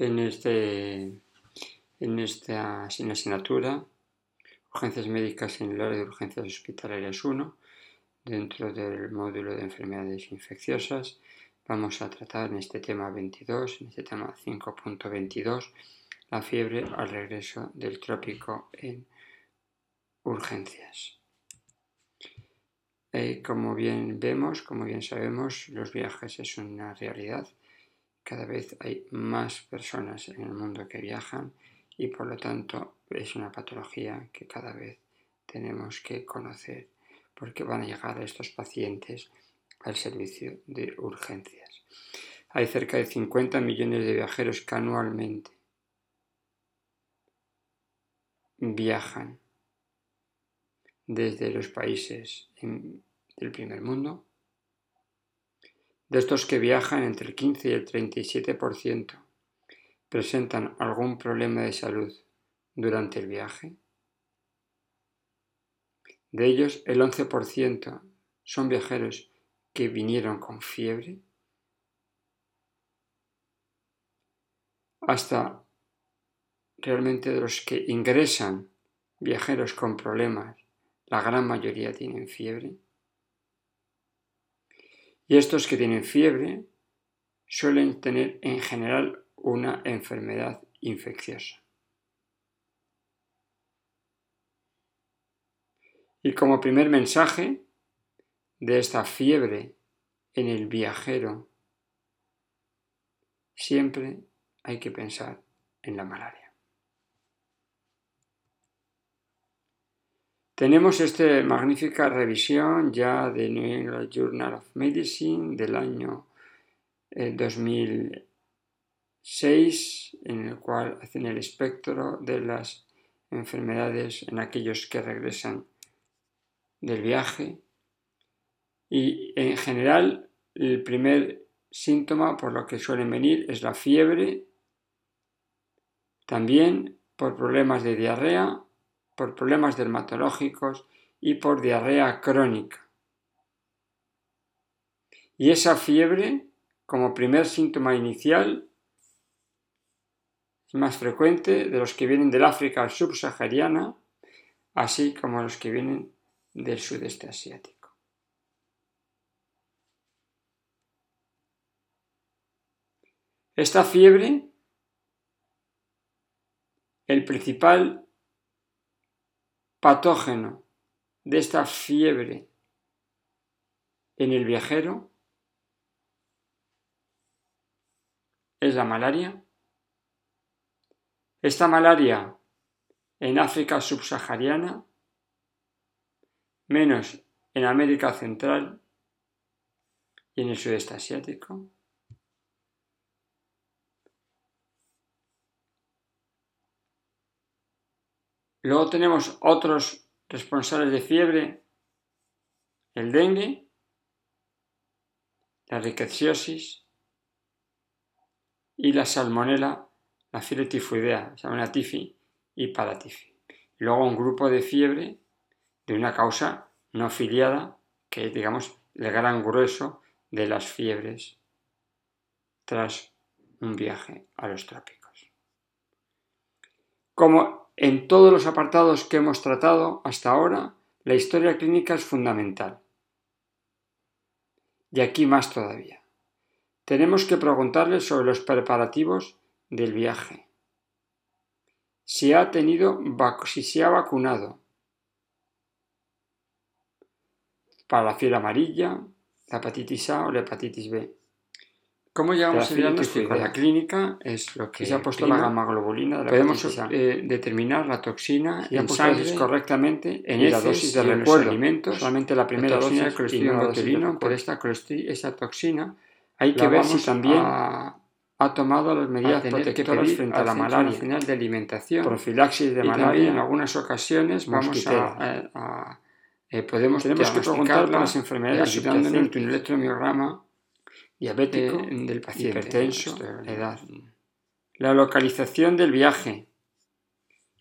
en, este, en esta asignatura, Urgencias Médicas en el área de urgencias hospitalarias 1, dentro del módulo de enfermedades infecciosas, vamos a tratar en este tema 22, en este tema 5.22, la fiebre al regreso del trópico en urgencias. Eh, como bien vemos, como bien sabemos, los viajes es una realidad cada vez hay más personas en el mundo que viajan y por lo tanto es una patología que cada vez tenemos que conocer porque van a llegar estos pacientes al servicio de urgencias. Hay cerca de 50 millones de viajeros que anualmente viajan desde los países del primer mundo de estos que viajan entre el 15 y el 37% presentan algún problema de salud durante el viaje. De ellos, el 11% son viajeros que vinieron con fiebre. Hasta realmente de los que ingresan viajeros con problemas, la gran mayoría tienen fiebre. Y estos que tienen fiebre suelen tener en general una enfermedad infecciosa. Y como primer mensaje de esta fiebre en el viajero, siempre hay que pensar en la malaria. Tenemos esta magnífica revisión ya de New England Journal of Medicine del año 2006, eh, en el cual hacen el espectro de las enfermedades en aquellos que regresan del viaje. Y en general, el primer síntoma por lo que suelen venir es la fiebre, también por problemas de diarrea por problemas dermatológicos y por diarrea crónica. Y esa fiebre, como primer síntoma inicial, es más frecuente de los que vienen del África subsahariana, así como los que vienen del sudeste asiático. Esta fiebre, el principal patógeno de esta fiebre en el viajero es la malaria. Esta malaria en África subsahariana, menos en América Central y en el sudeste asiático. Luego tenemos otros responsables de fiebre, el dengue, la rickettsiosis y la salmonela, la fiebre tifoidea, salmonella tifi y paratifi. Luego un grupo de fiebre de una causa no afiliada, que es, digamos, el gran grueso de las fiebres tras un viaje a los trópicos. Como en todos los apartados que hemos tratado hasta ahora, la historia clínica es fundamental. Y aquí más todavía. Tenemos que preguntarle sobre los preparativos del viaje. Si ha tenido, si se ha vacunado para la fiebre amarilla, la hepatitis A o la hepatitis B. ¿Cómo llegamos a diagnóstico? La clínica es lo que se ha puesto la gamma globulina. Podemos eh, determinar la toxina y en sangre correctamente en la dosis de recuerdo. alimentos. Solamente la primera dosis de colesterol por esta, esa toxina. Hay que ver si también ha tomado las medidas protectoras frente a la malaria. Nacional de Alimentación. Profilaxis de malaria. en algunas ocasiones vamos a, eh, podemos tenemos que preguntar las enfermedades ayudando en el electromiograma diabético, eh, del paciente, hipertenso, edad. La localización del viaje.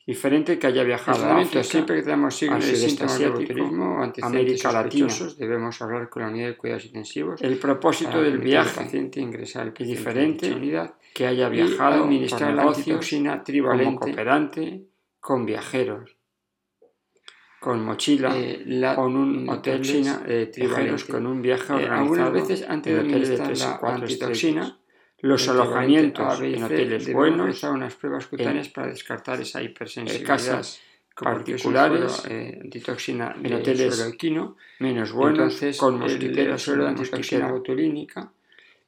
diferente que haya viajado a África, siempre que tenemos signos de síntomas de botulismo América Latina, debemos hablar con la unidad de cuidados intensivos. El propósito del viaje paciente ingresar al diferente unidad que haya viajado a administrar la antitoxina trivalente cooperante con viajeros con mochila eh, la, con un hotel eh, trivalente con un viaje eh, organizado algunas veces antes de administrar la antitoxina los alojamientos en hoteles buenos, unas pruebas cutáneas para descartar esa hipersensibilidad. Casas particulares, eh, antitoxina en hoteles alquino, menos buenos, Entonces, con mosquitera, suelo de antitoxina botulínica.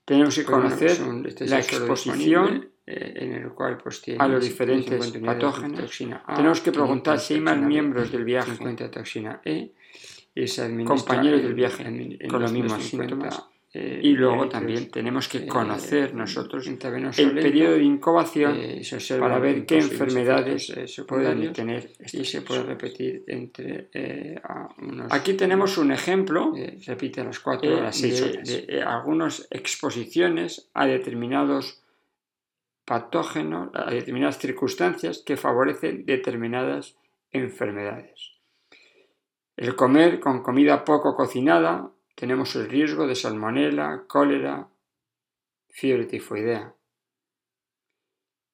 Tenemos que conocer este la exposición eh, en el cual pues, a los diferentes patógenos. Tenemos que preguntar si hay más miembros del viaje. toxina E y compañeros del viaje con los mismos síntomas eh, y luego también tenemos que conocer eh, nosotros el periodo de incubación eh, para ver qué enfermedades se pueden tener y se puede repetir entre unos... Aquí tenemos un ejemplo, repite a las 4 a las 6 de, algunas exposiciones a determinados patógenos, a determinadas circunstancias que favorecen determinadas enfermedades. El comer con comida poco cocinada tenemos el riesgo de salmonela, cólera, fiebre tifoidea.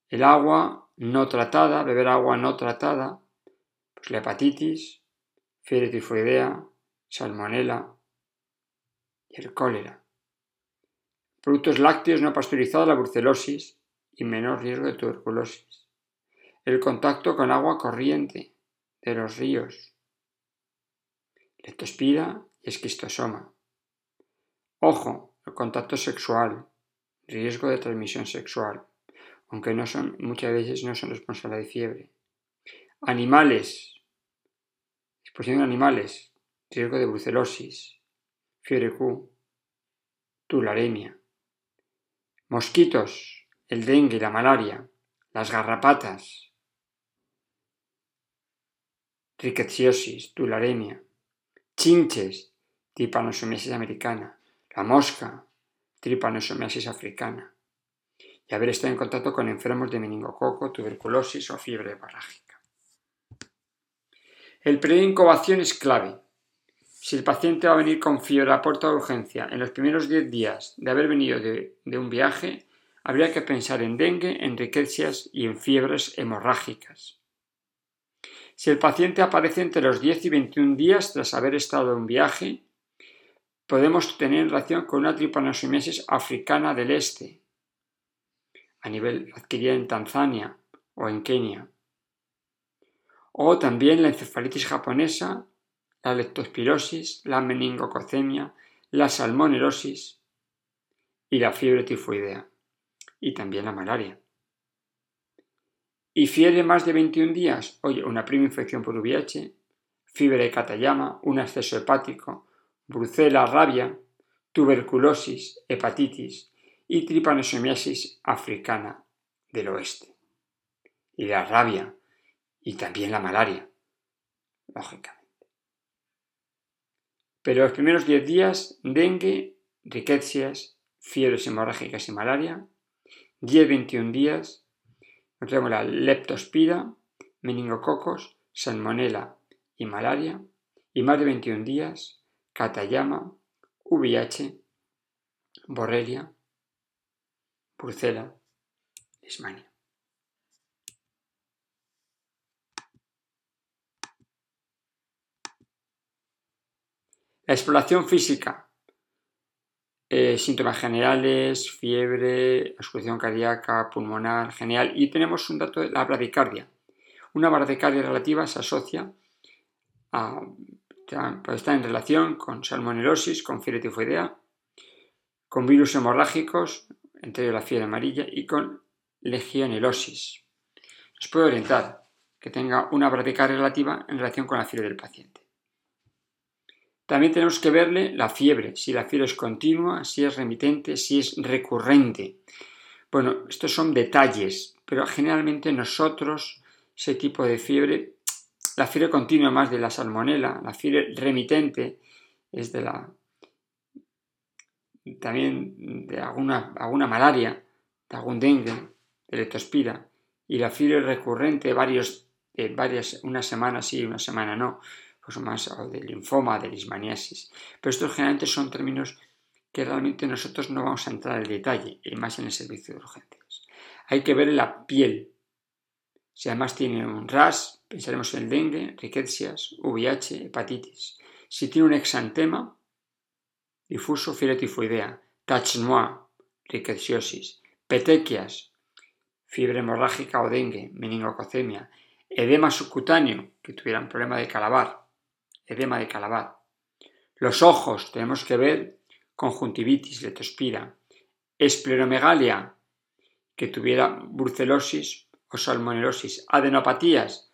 El agua no tratada, beber agua no tratada, pues la hepatitis, fiebre tifoidea, salmonela y el cólera. Productos lácteos no pasteurizados, la brucelosis y menor riesgo de tuberculosis. El contacto con agua corriente de los ríos. Leptospira y esquistosoma. Ojo, el contacto sexual, riesgo de transmisión sexual, aunque no son, muchas veces no son responsables de fiebre. Animales, exposición de animales, riesgo de brucelosis, fiebre Q, tularemia. Mosquitos, el dengue, la malaria, las garrapatas, rickettsiosis, tularemia, chinches, tipanosomiasis americana, la mosca, trypanosomiasis africana, y haber estado en contacto con enfermos de meningococo, tuberculosis o fiebre hemorrágica. El periodo de incubación es clave. Si el paciente va a venir con fiebre a puerta de urgencia en los primeros 10 días de haber venido de, un viaje, habría que pensar en dengue, en riquecias y en fiebres hemorrágicas. Si el paciente aparece entre los 10 y 21 días tras haber estado en viaje, podemos tener relación con una tripanosomiasis africana del este, a nivel adquirida en Tanzania o en Kenia. O también la encefalitis japonesa, la leptospirosis, la meningococemia, la salmonelosis y la fiebre tifoidea. Y también la malaria. Y fiebre más de 21 días, oye, una prima infección por VIH, fiebre de Katayama, un acceso hepático, brucela, rabia, tuberculosis, hepatitis y tripanosomiasis africana del oeste. Y la rabia y también la malaria, lógicamente. Pero los primeros 10 días, dengue, riquecias, fiebres hemorrágicas y malaria. 10-21 días, tenemos la leptospira, meningococos, salmonela y malaria. Y más de 21 días, Katayama, VIH, Borrelia, Brucela, Lismania. La exploración física. Eh, síntomas generales, fiebre, exclusión cardíaca, pulmonar, genial. Y tenemos un dato de la bradicardia. Una bradicardia relativa se asocia a puede estar en relación con salmonelosis, con fiebre tifoidea, con virus hemorrágicos, entre ellos la fiebre amarilla, y con legionelosis. Nos puede orientar que tenga una práctica relativa en relación con la fiebre del paciente. También tenemos que verle la fiebre, si la fiebre es continua, si es remitente, si es recurrente. Bueno, estos son detalles, pero generalmente nosotros ese tipo de fiebre la fiebre continua más de la salmonela, la fiebre remitente es de la también de alguna, alguna malaria, de algún dengue, de y la fiebre recurrente varios de varias, una semana sí, una semana no, pues más o de linfoma, de lismaniasis. Pero estos generalmente son términos que realmente nosotros no vamos a entrar en detalle, y más en el servicio de urgencias. Hay que ver la piel. Si además tiene un RAS, pensaremos en el dengue, riquecias, VIH, hepatitis. Si tiene un exantema difuso, fiebre tifoidea, noir, riqueciosis, petequias, fiebre hemorrágica o dengue, meningococemia, edema subcutáneo, que tuvieran problema de calabar, edema de calabar. Los ojos, tenemos que ver conjuntivitis, letospira, esplenomegalia, que tuviera brucelosis o salmonelosis, adenopatías,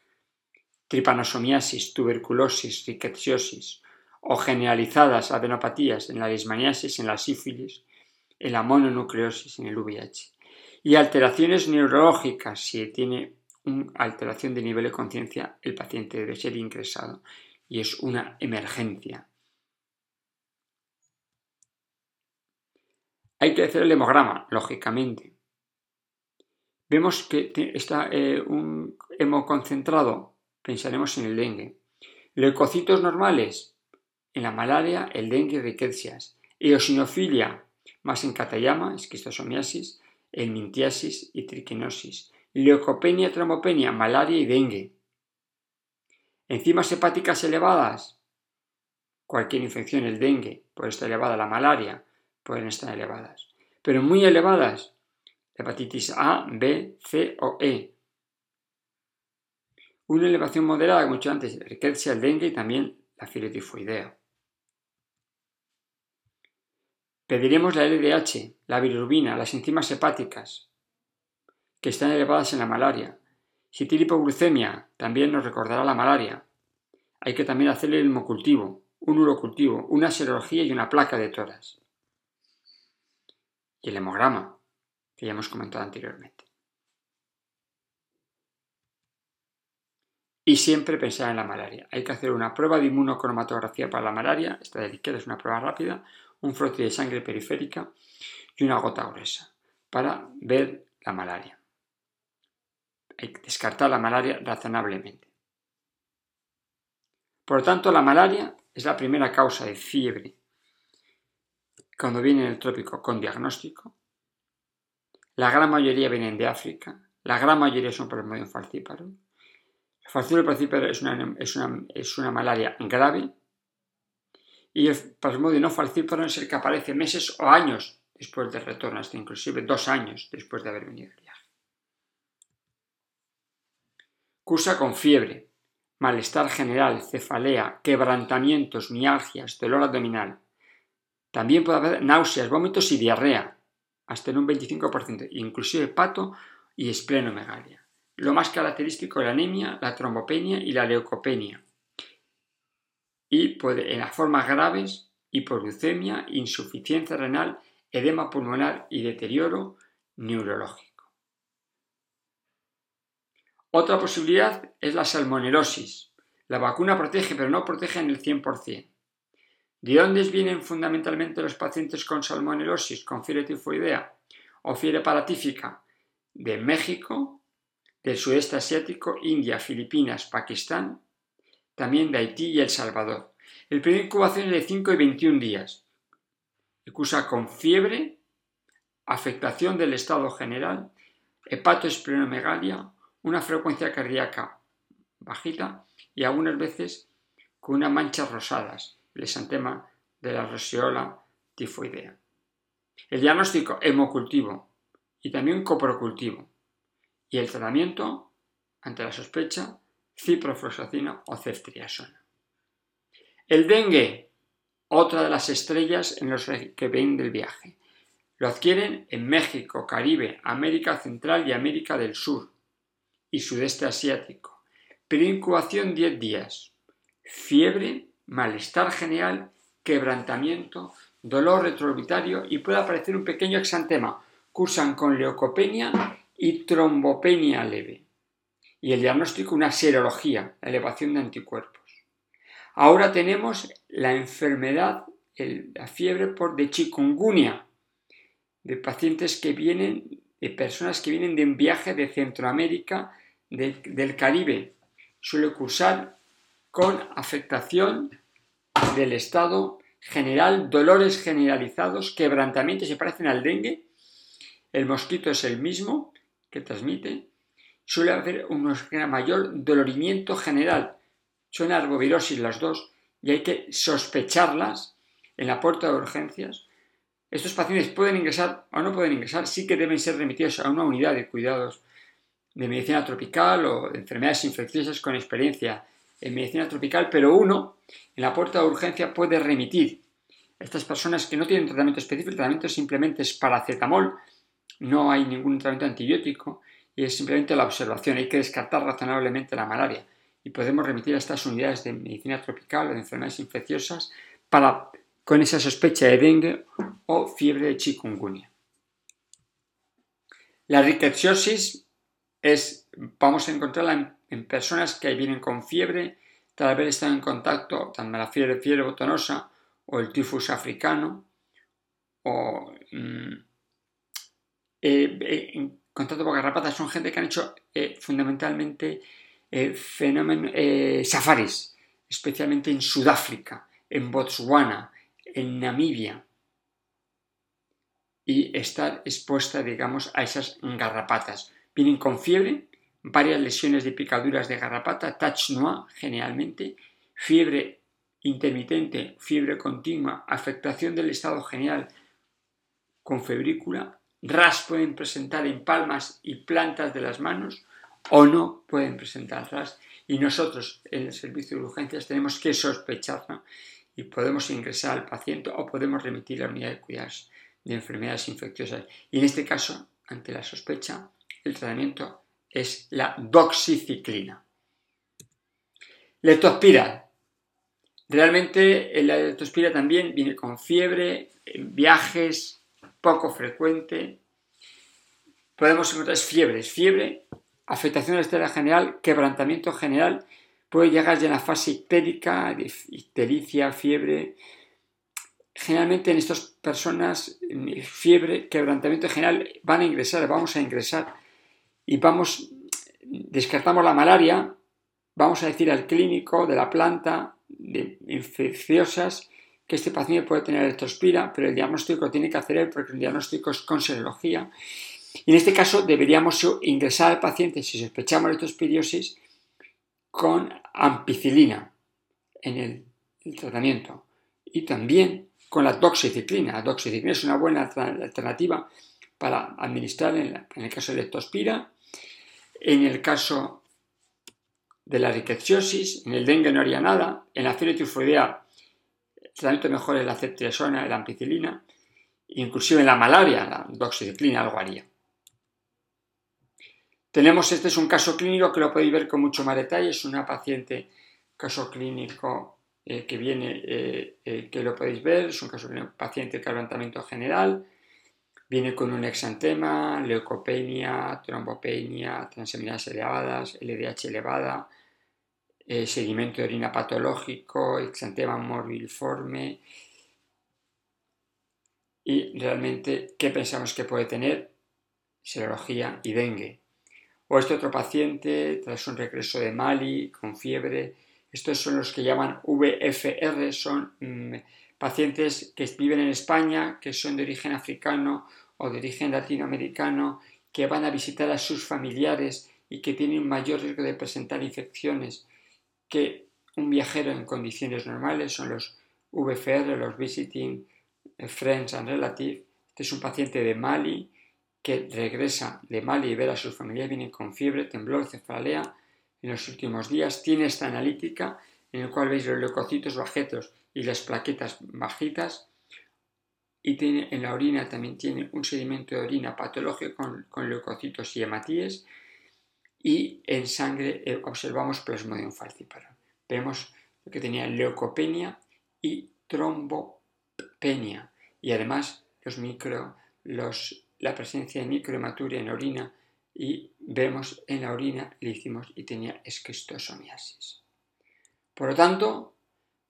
tripanosomiasis, tuberculosis, rickettsiosis, o generalizadas adenopatías en la lismaniasis, en la sífilis, en la mononucleosis, en el VIH. Y alteraciones neurológicas, si tiene una alteración de nivel de conciencia, el paciente debe ser ingresado y es una emergencia. Hay que hacer el hemograma, lógicamente. Vemos que está eh, un hemoconcentrado, pensaremos en el dengue. Leucocitos normales, en la malaria, el dengue y riquecias. Eosinofilia, más en Katayama, esquistosomiasis, mintiasis y triquinosis. Leucopenia, trombopenia, malaria y dengue. Enzimas hepáticas elevadas. Cualquier infección, el dengue, puede estar elevada, la malaria, pueden estar elevadas. Pero muy elevadas, hepatitis A, B, C o E. Una elevación moderada, como he dicho antes, riqueza el dengue y también la fiebre tifoidea. Pediremos la LDH, la bilirrubina, las enzimas hepáticas, que están elevadas en la malaria. Hipoglucemia, también nos recordará la malaria. Hay que también hacerle el hemocultivo, un urocultivo, una serología y una placa de toras. Y el hemograma, que ya hemos comentado anteriormente. Y siempre pensar en la malaria. Hay que hacer una prueba de inmunocromatografía para la malaria, esta de izquierda es una prueba rápida, un frote de sangre periférica y una gota gruesa para ver la malaria. Descartar la malaria razonablemente. Por lo tanto, la malaria es la primera causa de fiebre cuando viene en el trópico con diagnóstico. La gran mayoría vienen de África, la gran mayoría son por el medio falcíparo. El falcíparo es una, es, una, es una malaria grave y el plasmodio no falcíparo es el que aparece meses o años después del retorno, hasta inclusive dos años después de haber venido el viaje. Cursa con fiebre, malestar general, cefalea, quebrantamientos, mialgias, dolor abdominal. También puede haber náuseas, vómitos y diarrea, hasta en un 25%, inclusive pato y esplenomegalia. Lo más característico es la anemia, la trombopenia y la leucopenia y puede, en las formas graves, hipoglucemia, insuficiencia renal, edema pulmonar y deterioro neurológico. Otra posibilidad es la salmonelosis. La vacuna protege, pero no protege en el 100%. ¿De dónde vienen fundamentalmente los pacientes con salmonelosis, con fiebre tifoidea o fiebre paratífica? De México, del sudeste asiático, India, Filipinas, Pakistán también de Haití y El Salvador. El periodo de incubación es de 5 y 21 días. Cursa con fiebre, afectación del estado general, hepatoesplenomegalia, una frecuencia cardíaca bajita y algunas veces con unas manchas rosadas, el esantema de la roseola tifoidea. El diagnóstico hemocultivo y también coprocultivo. Y el tratamiento, ante la sospecha, ciprofloxacina o ceftriaxona. El dengue, otra de las estrellas en los que ven del viaje. Lo adquieren en México, Caribe, América Central y América del Sur y Sudeste Asiático. Preincubación 10 días. Fiebre, malestar general, quebrantamiento, dolor retroorbitario y puede aparecer un pequeño exantema. Cursan con leucopenia y trombopenia leve y el diagnóstico una serología, elevación de anticuerpos. Ahora tenemos la enfermedad, la fiebre por de chikungunya, de pacientes que vienen, de personas que vienen de un viaje de Centroamérica, del Caribe, suele cursar con afectación del estado general, dolores generalizados, quebrantamientos, se parecen al dengue. El mosquito es el mismo que transmite. Suele haber un mayor dolorimiento general. Son arbovirosis las dos y hay que sospecharlas en la puerta de urgencias. Estos pacientes pueden ingresar o no pueden ingresar, sí que deben ser remitidos a una unidad de cuidados de medicina tropical o de enfermedades infecciosas con experiencia en medicina tropical, pero uno en la puerta de urgencia puede remitir. Estas personas que no tienen tratamiento específico, el tratamiento simplemente es paracetamol, no hay ningún tratamiento antibiótico y es simplemente la observación, hay que descartar razonablemente la malaria. Y podemos remitir a estas unidades de medicina tropical o de enfermedades infecciosas para, con esa sospecha de dengue o fiebre de chikungunya. La rickettsiosis es, vamos a encontrarla en, personas que vienen con fiebre, tal haber estado en contacto con la fiebre, fiebre botonosa o el tifus africano, o mm, eh, eh, en contacto con garrapatas, son gente que han hecho eh, fundamentalmente safaris, especialmente en Sudáfrica, en Botswana, en Namibia, y estar expuesta, digamos, a esas garrapatas. Vienen con fiebre, varias lesiones de picaduras de garrapata, touch noir generalmente, fiebre intermitente, fiebre continua, afectación del estado general con febrícula, RAS pueden presentar en palmas y plantas de las manos o no pueden presentar RAS y nosotros en el servicio de urgencias tenemos que sospecharlo y podemos ingresar al paciente o podemos remitir a la unidad de cuidados de enfermedades infecciosas. Y en este caso, ante la sospecha, el tratamiento es la doxiciclina. Leptospira. Realmente la leptospira también viene con fiebre, viajes, poco frecuente. Podemos encontrar fiebres, fiebre, afectación de la general, quebrantamiento general, puede llegar ya a la fase ictérica, ictericia, fiebre. Generalmente en estas personas, fiebre, quebrantamiento general, van a ingresar, vamos a ingresar y vamos, descartamos la malaria, vamos a decir al clínico de la planta de infecciosas que este paciente puede tener electrospira, pero el diagnóstico tiene que hacer él porque el diagnóstico es con serología. Y en este caso deberíamos ingresar al paciente, si sospechamos leptospiriosis, con ampicilina en el, tratamiento y también con la doxiciclina. La doxiciclina es una buena alternativa para administrar en, el caso de leptospira en el caso de la rickettsiosis, en el dengue no haría nada, en la fiebre tifoidea el tratamiento mejor es la ceftriaxona, la ampicilina, inclusive en la malaria, la doxiciclina algo haría. Tenemos, este es un caso clínico que lo podéis ver con mucho más detalle, es una paciente, caso clínico eh, que viene, eh, eh, que lo podéis ver, es un caso clínico, paciente de levantamiento general, Viene con un exantema, leucopenia, trombopenia, transaminasas elevadas, LDH elevada, eh, seguimiento de orina patológico, exantema morbilforme. Y realmente, ¿qué pensamos que puede tener? Serología y dengue. O este otro paciente, tras un regreso de Mali, con fiebre, estos son los que llaman VFR, son mm, pacientes que viven en España, que son de origen africano o de origen latinoamericano que van a visitar a sus familiares y que tienen mayor riesgo de presentar infecciones que un viajero en condiciones normales, son los VFR, los Visiting Friends and Relatives. Este es un paciente de Mali que regresa de Mali y ver a sus familiares, vienen con fiebre, temblor, cefalea en los últimos días. Tiene esta analítica en el cual veis los leucocitos bajetos y las plaquetas bajitas y tiene, en la orina también tiene un sedimento de orina patológico con, leucocitos y hematíes y en sangre eh, observamos plasmodium falciparum. Vemos que tenía leucopenia y trombopenia y además los micro, los, la presencia de microhematuria en orina y vemos en la orina le hicimos y tenía esquistosomiasis. Por lo tanto,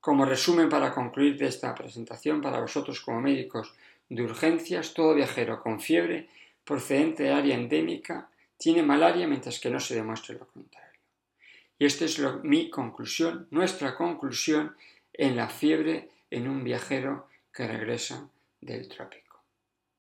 como resumen para concluir de esta presentación para vosotros como médicos de urgencias, todo viajero con fiebre procedente de área endémica tiene malaria mientras que no se demuestre lo contrario. Y esta es mi conclusión, nuestra conclusión en la fiebre en un viajero que regresa del trópico.